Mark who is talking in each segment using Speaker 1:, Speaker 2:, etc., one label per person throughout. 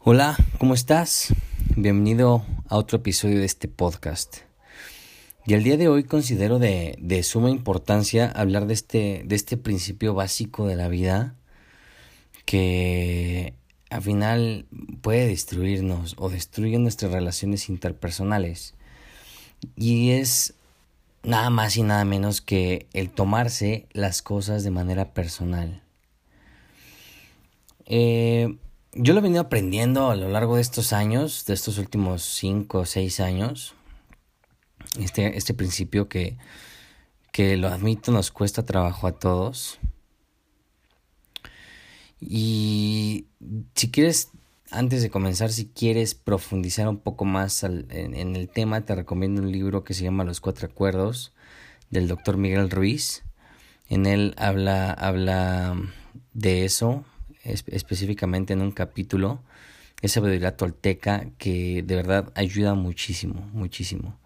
Speaker 1: Hola, ¿cómo estás? Bienvenido a otro episodio de este podcast. Y el día de hoy considero de, suma importancia hablar de este, de este principio básico de la vida que al final puede destruirnos o destruye nuestras relaciones interpersonales. Y es nada más y nada menos que el tomarse las cosas de manera personal. Eh, yo lo he venido aprendiendo a lo largo de estos años, de estos últimos 5 o 6 años. Este, este principio que, que lo admito nos cuesta trabajo a todos. Y si quieres, antes de comenzar, si quieres profundizar un poco más en, en, el tema, te recomiendo un libro que se llama Los Cuatro Acuerdos del doctor Miguel Ruiz. En él habla, habla de eso, específicamente en un capítulo, esa sabiduría tolteca que de verdad ayuda muchísimo, muchísimo.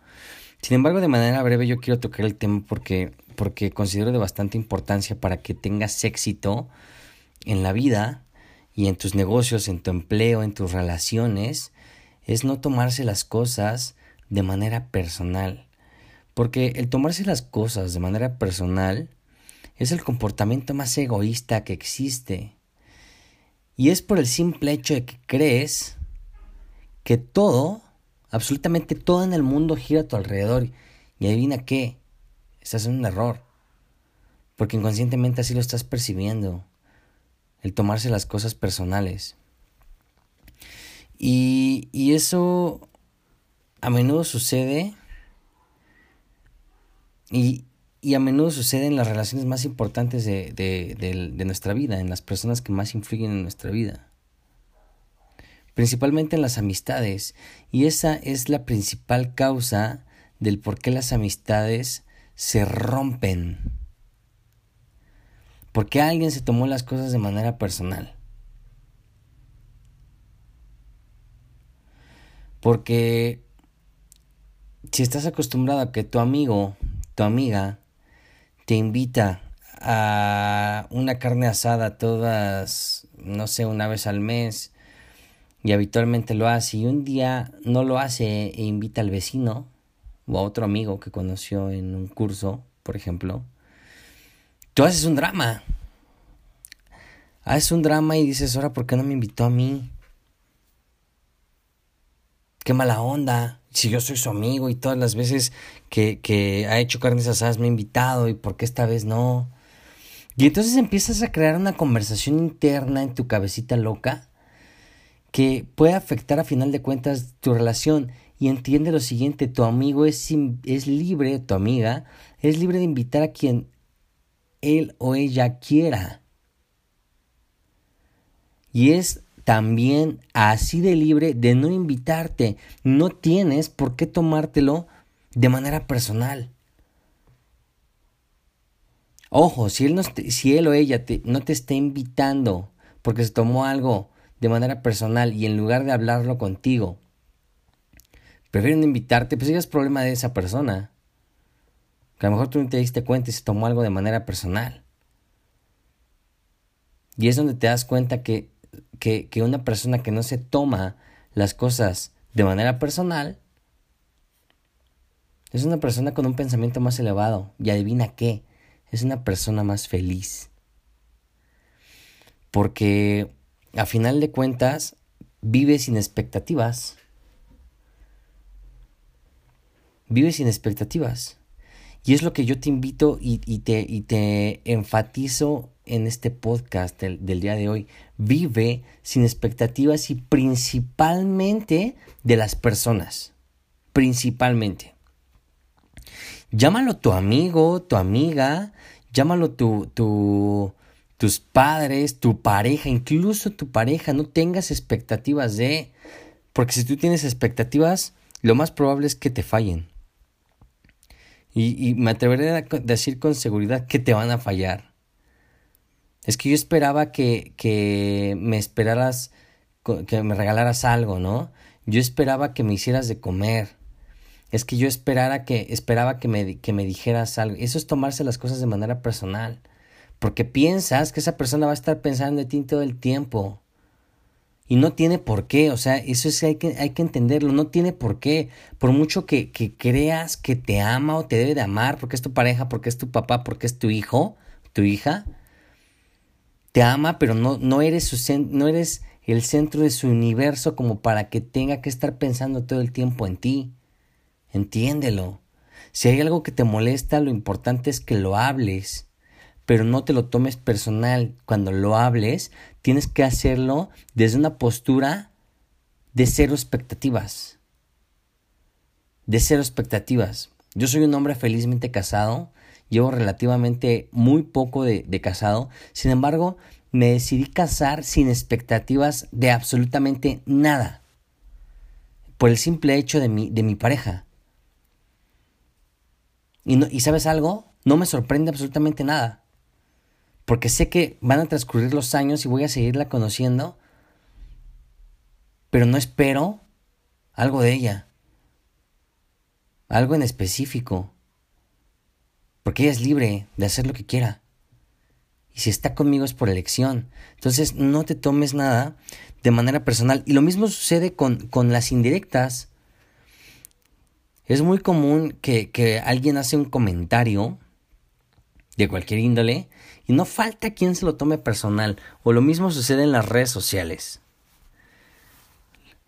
Speaker 1: Sin embargo, de manera breve yo quiero tocar el tema porque, porque considero de bastante importancia para que tengas éxito en la vida y en tus negocios, en tu empleo, en tus relaciones, es no tomarse las cosas de manera personal. Porque el tomarse las cosas de manera personal es el comportamiento más egoísta que existe. Y es por el simple hecho de que crees que todo, absolutamente todo en el mundo gira a tu alrededor. Y adivina qué, estás en un error. Porque inconscientemente así lo estás percibiendo. El tomarse las cosas personales. Y, y eso a menudo sucede. Y, y a menudo sucede en las relaciones más importantes de, de, de, nuestra vida, en las personas que más influyen en nuestra vida. Principalmente en las amistades. Y esa es la principal causa del por qué las amistades se rompen. Porque alguien se tomó las cosas de manera personal. Porque si estás acostumbrado a que tu amigo, tu amiga, te invita a una carne asada todas, no sé, una vez al mes y habitualmente lo hace y un día no lo hace e invita al vecino o a otro amigo que conoció en un curso, por ejemplo, tú haces un drama. Haces un drama y dices, ahora, ¿por qué no me invitó a mí? Qué mala onda si yo soy su amigo y todas las veces que, que ha hecho carnes asadas me ha invitado y por qué esta vez no. Y entonces empiezas a crear una conversación interna en tu cabecita loca que puede afectar a final de cuentas tu relación. Y entiende lo siguiente, tu amigo es, es libre, tu amiga, es libre de invitar a quien él o ella quiera. Y es también así de libre de no invitarte. No tienes por qué tomártelo de manera personal. Ojo, si él, no si él o ella te, no te está invitando porque se tomó algo de manera personal y en lugar de hablarlo contigo, prefieren invitarte, pues ya es problema de esa persona. Que a lo mejor tú no te diste cuenta y se tomó algo de manera personal. Y es donde te das cuenta que que, que una persona que no se toma las cosas de manera personal es una persona con un pensamiento más elevado. Y adivina qué, es una persona más feliz. Porque a final de cuentas vive sin expectativas. Vive sin expectativas. Y es lo que yo te invito y, y, te, y te enfatizo en este podcast del, día de hoy. Vive sin expectativas y principalmente de las personas. Principalmente. Llámalo tu amigo, tu amiga, llámalo tu, tu, tus padres, tu pareja, incluso tu pareja. No tengas expectativas de... Porque si tú tienes expectativas, lo más probable es que te fallen. Y me atreveré a decir con seguridad que te van a fallar es que yo esperaba que, que me esperaras, que me regalaras algo, ¿no? Yo esperaba que me hicieras de comer. Es que yo esperara que, esperaba que me, que me dijeras algo. Eso es tomarse las cosas de manera personal. Porque piensas que esa persona va a estar pensando en ti todo el tiempo. Y no tiene por qué, o sea, eso es hay que, hay que entenderlo, no tiene por qué. Por mucho que, que creas que te ama o te debe de amar, porque es tu pareja, porque es tu papá, porque es tu hijo, tu hija, te ama, pero no, no, eres, su, no eres el centro de su universo como para que tenga que estar pensando todo el tiempo en ti. Entiéndelo. Si hay algo que te molesta, lo importante es que lo hables, pero no te lo tomes personal. Cuando lo hables, tienes que hacerlo desde una postura de cero expectativas. De cero expectativas. Yo soy un hombre felizmente casado, llevo relativamente muy poco de, casado, sin embargo, me decidí casar sin expectativas de absolutamente nada, por el simple hecho de mi, de mi pareja. Y, no, y sabes algo, no me sorprende absolutamente nada. Porque sé que van a transcurrir los años y voy a seguirla conociendo. Pero no espero algo de ella. Algo en específico. Porque ella es libre de hacer lo que quiera. Y si está conmigo es por elección. Entonces no te tomes nada de manera personal. Y lo mismo sucede con, con las indirectas. Es muy común que, que alguien hace un comentario de cualquier índole y no falta quien se lo tome personal. O lo mismo sucede en las redes sociales.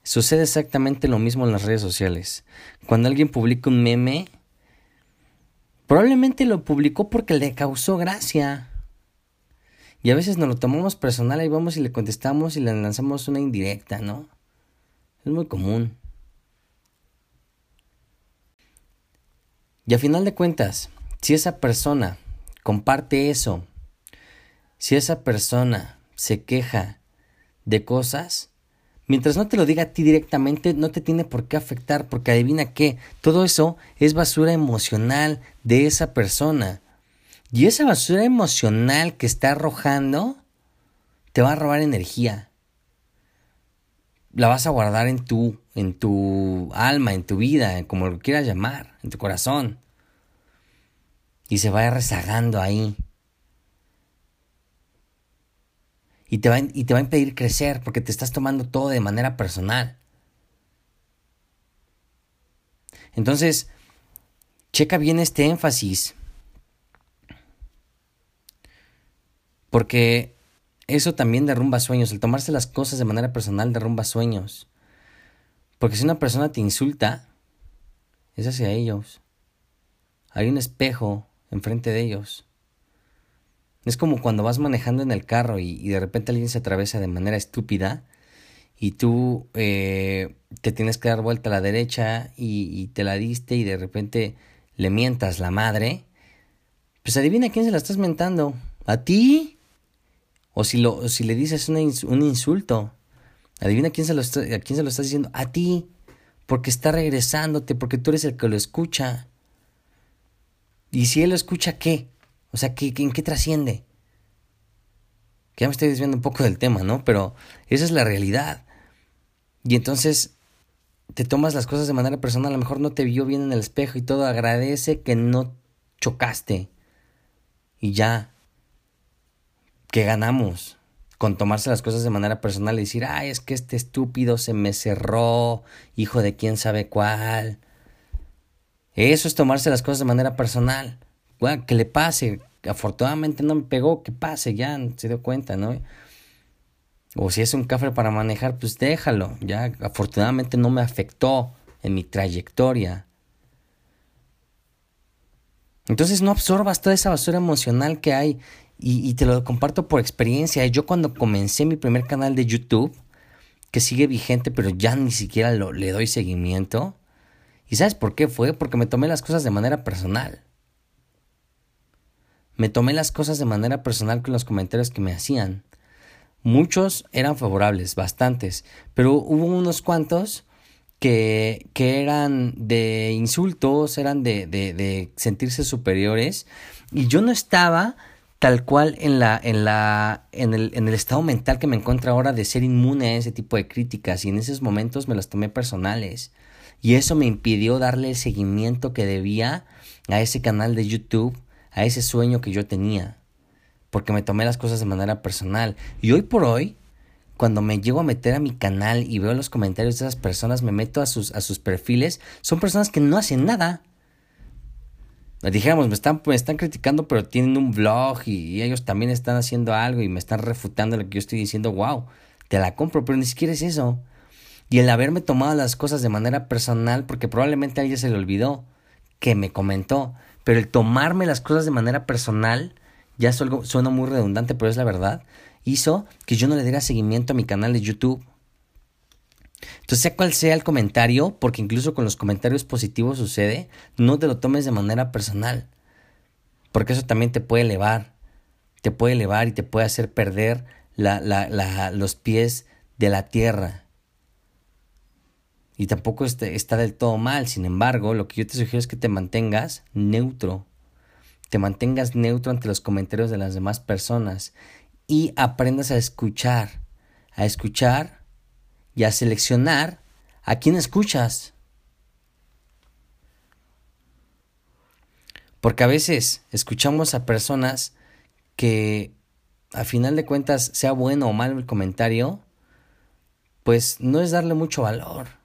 Speaker 1: Sucede exactamente lo mismo en las redes sociales. Cuando alguien publica un meme, probablemente lo publicó porque le causó gracia. Y a veces nos lo tomamos personal, y vamos y le contestamos y le lanzamos una indirecta, ¿no? Es muy común. Y a final de cuentas, si esa persona comparte eso, si esa persona se queja de cosas, mientras no te lo diga a ti directamente, no te tiene por qué afectar, porque adivina qué, todo eso es basura emocional de esa persona. Y esa basura emocional que está arrojando te va a robar energía. La vas a guardar en tu, en tu alma, en tu vida, como lo quieras llamar, en tu corazón. Y se va rezagando ahí. Y te, va, y te va a impedir crecer porque te estás tomando todo de manera personal. Entonces, checa bien este énfasis. Porque eso también derrumba sueños. El tomarse las cosas de manera personal derrumba sueños. Porque si una persona te insulta, es hacia ellos. Hay un espejo enfrente de ellos. Es como cuando vas manejando en el carro y, de repente alguien se atraviesa de manera estúpida y tú eh, te tienes que dar vuelta a la derecha y, te la diste y de repente le mientas la madre. Pues adivina quién se la estás mentando. ¿A ti? O si, lo, si le dices un insulto, adivina quién se lo está, a quién se lo estás diciendo. A ti, porque está regresándote, porque tú eres el que lo escucha. Y si él lo escucha, ¿qué? O sea, ¿qué, ¿en qué trasciende? Que ya me estoy desviando un poco del tema, ¿no? Pero esa es la realidad. Y entonces te tomas las cosas de manera personal, a lo mejor no te vio bien en el espejo y todo, agradece que no chocaste. Y ya, ¿Qué ganamos con tomarse las cosas de manera personal y decir, ay, es que este estúpido se me cerró, hijo de quién sabe cuál. Eso es tomarse las cosas de manera personal. Que le pase. Afortunadamente no me pegó, que pase, ya se dio cuenta, ¿no? O si es un café para manejar, pues déjalo. Ya afortunadamente no me afectó en mi trayectoria. Entonces no absorbas toda esa basura emocional que hay y, te lo comparto por experiencia. Yo cuando comencé mi primer canal de YouTube, que sigue vigente, pero ya ni siquiera lo, le doy seguimiento. ¿Y sabes por qué fue? Porque me tomé las cosas de manera personal. Me tomé las cosas de manera personal con los comentarios que me hacían. Muchos eran favorables, bastantes, pero hubo unos cuantos que, que eran de insultos, eran de, de, de sentirse superiores, y yo no estaba tal cual en la en la en el, en el estado mental que me encuentro ahora de ser inmune a ese tipo de críticas y en esos momentos me las tomé personales y eso me impidió darle el seguimiento que debía a ese canal de YouTube, a ese sueño que yo tenía, porque me tomé las cosas de manera personal y hoy por hoy cuando me llego a meter a mi canal y veo los comentarios de esas personas, me meto a sus, a sus perfiles, son personas que no hacen nada. Dijéramos, me están, me están criticando, pero tienen un blog y, y, ellos también están haciendo algo y me están refutando lo que yo estoy diciendo. Wow, te la compro, pero ni siquiera es eso. Y el haberme tomado las cosas de manera personal, porque probablemente a alguien se le olvidó que me comentó, pero el tomarme las cosas de manera personal, ya suena muy redundante, pero es la verdad, hizo que yo no le diera seguimiento a mi canal de YouTube. Entonces, sea cual sea el comentario, porque incluso con los comentarios positivos sucede, no te lo tomes de manera personal. Porque eso también te puede elevar. Te puede elevar y te puede hacer perder la, la, los pies de la tierra. Y tampoco este, está del todo mal. Sin embargo, lo que yo te sugiero es que te mantengas neutro. Te mantengas neutro ante los comentarios de las demás personas y aprendas a escuchar, a escuchar y a seleccionar a quién escuchas. Porque a veces escuchamos a personas que a final de cuentas, sea bueno o malo el comentario, pues no es darle mucho valor.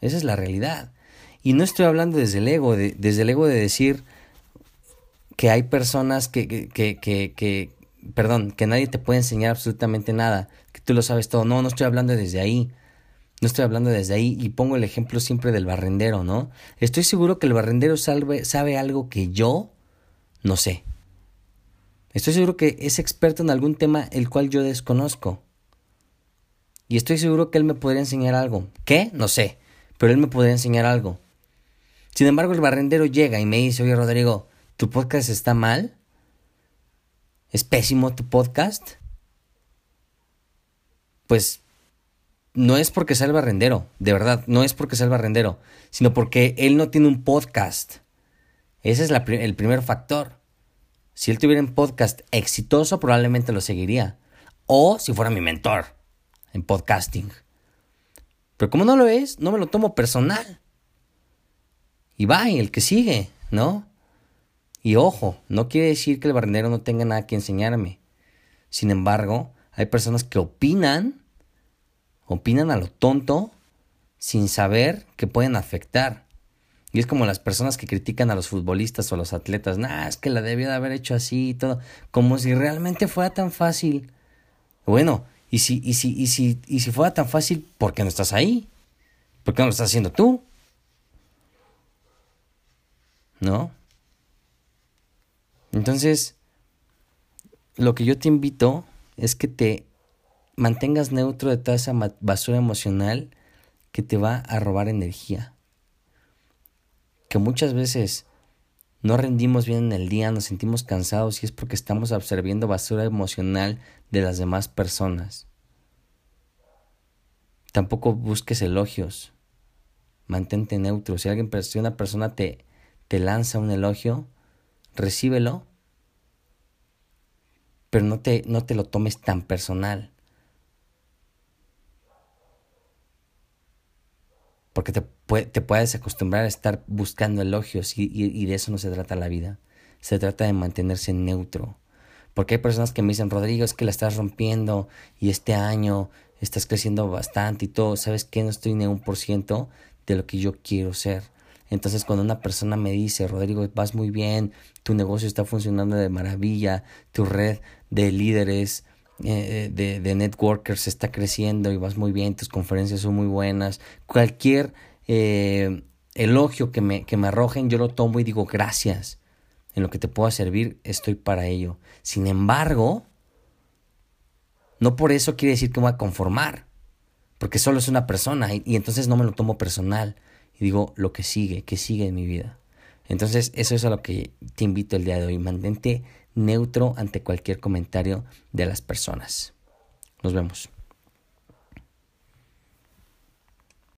Speaker 1: Esa es la realidad. Y no estoy hablando desde el ego, desde el ego de decir que hay personas que, que, que, que, perdón, que nadie te puede enseñar absolutamente nada, que tú lo sabes todo. No, no estoy hablando desde ahí. No estoy hablando desde ahí y pongo el ejemplo siempre del barrendero, ¿no? Estoy seguro que el barrendero sabe, sabe algo que yo no sé. Estoy seguro que es experto en algún tema el cual yo desconozco. Y estoy seguro que él me podría enseñar algo. ¿Qué? No sé. Pero él me podría enseñar algo. Sin embargo, el barrendero llega y me dice, oye Rodrigo, ¿tu podcast está mal? ¿Es pésimo tu podcast? Pues no es porque sea el barrendero, de verdad, no es porque sea el barrendero, sino porque él no tiene un podcast. Ese es el primer factor. Si él tuviera un podcast exitoso, probablemente lo seguiría. O si fuera mi mentor en podcasting. Pero como no lo es, no me lo tomo personal. Y va, y el que sigue, ¿no? Y ojo, no quiere decir que el barrendero no tenga nada que enseñarme. Sin embargo, hay personas que opinan, opinan a lo tonto, sin saber que pueden afectar. Y es como las personas que critican a los futbolistas o a los atletas. Nah, es que la debía de haber hecho así y todo. Como si realmente fuera tan fácil. Bueno, y si, y si, y si, y si fuera tan fácil, ¿por qué no estás ahí? ¿Por qué no lo estás haciendo tú? ¿No? Entonces, lo que yo te invito es que te mantengas neutro de toda esa basura emocional que te va a robar energía. Que muchas veces no rendimos bien en el día, nos sentimos cansados y es porque estamos absorbiendo basura emocional de las demás personas. Tampoco busques elogios. Mantente neutro. Si alguien, si una persona te, te lanza un elogio, recíbelo, pero no te, no te lo tomes tan personal. Porque te, te puedes acostumbrar a estar buscando elogios y, y, de eso no se trata la vida. Se trata de mantenerse neutro. Porque hay personas que me dicen, Rodrigo, es que la estás rompiendo y este año estás creciendo bastante y todo. ¿Sabes qué? No estoy ni un por ciento de lo que yo quiero ser. Entonces cuando una persona me dice, Rodrigo, vas muy bien, tu negocio está funcionando de maravilla, tu red de líderes, eh, de, de, networkers está creciendo y vas muy bien, tus conferencias son muy buenas, cualquier eh, elogio que me, que me arrojen, yo lo tomo y digo gracias. En lo que te pueda servir, estoy para ello. Sin embargo, no por eso quiere decir que me voy a conformar, porque solo es una persona y, y entonces no me lo tomo personal y digo lo que sigue, que sigue en mi vida. Entonces, eso es a lo que te invito el día de hoy. Mantente neutro ante cualquier comentario de las personas. Nos vemos.